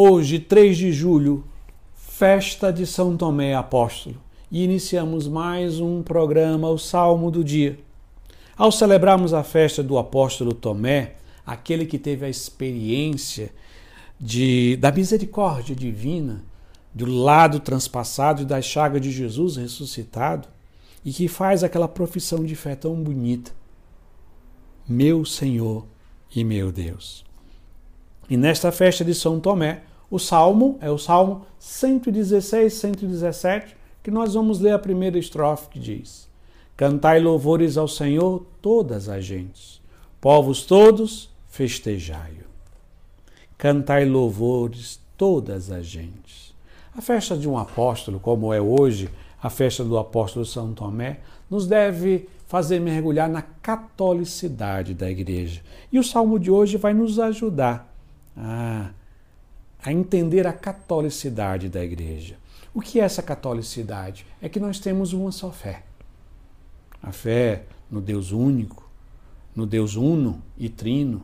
Hoje, 3 de julho, festa de São Tomé Apóstolo, e iniciamos mais um programa, o Salmo do Dia. Ao celebrarmos a festa do apóstolo Tomé, aquele que teve a experiência de, da misericórdia divina, do lado transpassado e da chaga de Jesus ressuscitado, e que faz aquela profissão de fé tão bonita. Meu Senhor e meu Deus. E nesta festa de São Tomé, o salmo é o salmo 116, 117, que nós vamos ler a primeira estrofe que diz: Cantai louvores ao Senhor todas as gentes, povos todos, festejai-o. Cantai louvores todas as gentes. A festa de um apóstolo, como é hoje a festa do apóstolo São Tomé, nos deve fazer mergulhar na catolicidade da igreja. E o salmo de hoje vai nos ajudar a a entender a catolicidade da igreja. O que é essa catolicidade? É que nós temos uma só fé. A fé no Deus único, no Deus uno e trino.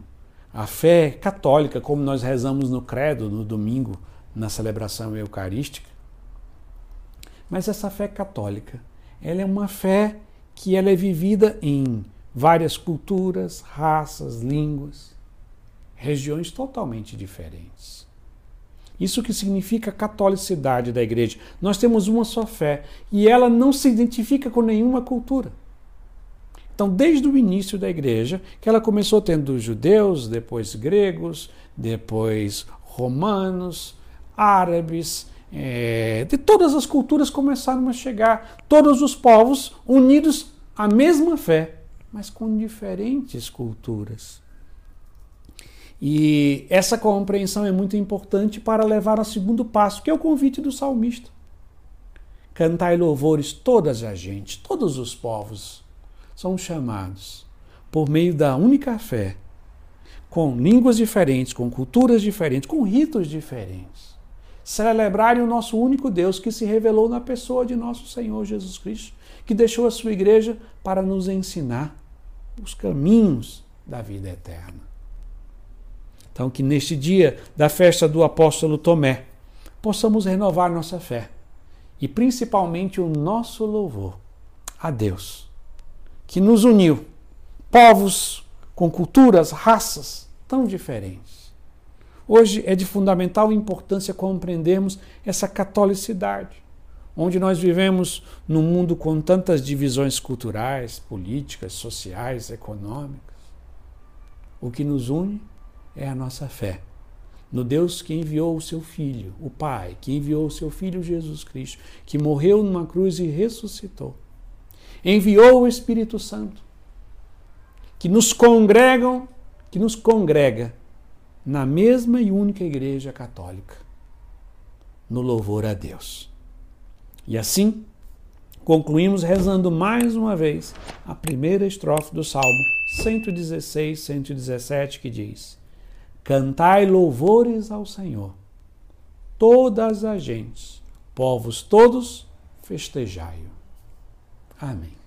A fé católica, como nós rezamos no credo no domingo, na celebração eucarística. Mas essa fé católica, ela é uma fé que ela é vivida em várias culturas, raças, línguas, regiões totalmente diferentes. Isso que significa a catolicidade da igreja. Nós temos uma só fé e ela não se identifica com nenhuma cultura. Então, desde o início da igreja, que ela começou tendo judeus, depois gregos, depois romanos, árabes, é, de todas as culturas começaram a chegar, todos os povos unidos à mesma fé, mas com diferentes culturas. E essa compreensão é muito importante para levar ao segundo passo, que é o convite do salmista. Cantai louvores todas as gentes, todos os povos são chamados por meio da única fé, com línguas diferentes, com culturas diferentes, com ritos diferentes. Celebrarem o nosso único Deus que se revelou na pessoa de nosso Senhor Jesus Cristo, que deixou a sua igreja para nos ensinar os caminhos da vida eterna. Então, que neste dia da festa do apóstolo Tomé, possamos renovar nossa fé e principalmente o nosso louvor a Deus, que nos uniu, povos com culturas, raças tão diferentes. Hoje é de fundamental importância compreendermos essa catolicidade, onde nós vivemos num mundo com tantas divisões culturais, políticas, sociais, econômicas. O que nos une é a nossa fé no Deus que enviou o seu Filho, o Pai, que enviou o seu Filho Jesus Cristo, que morreu numa cruz e ressuscitou. Enviou o Espírito Santo, que nos congregam, que nos congrega na mesma e única Igreja Católica, no louvor a Deus. E assim, concluímos rezando mais uma vez a primeira estrofe do Salmo 116, 117, que diz: Cantai louvores ao Senhor, todas as gentes, povos todos, festejai-o. Amém.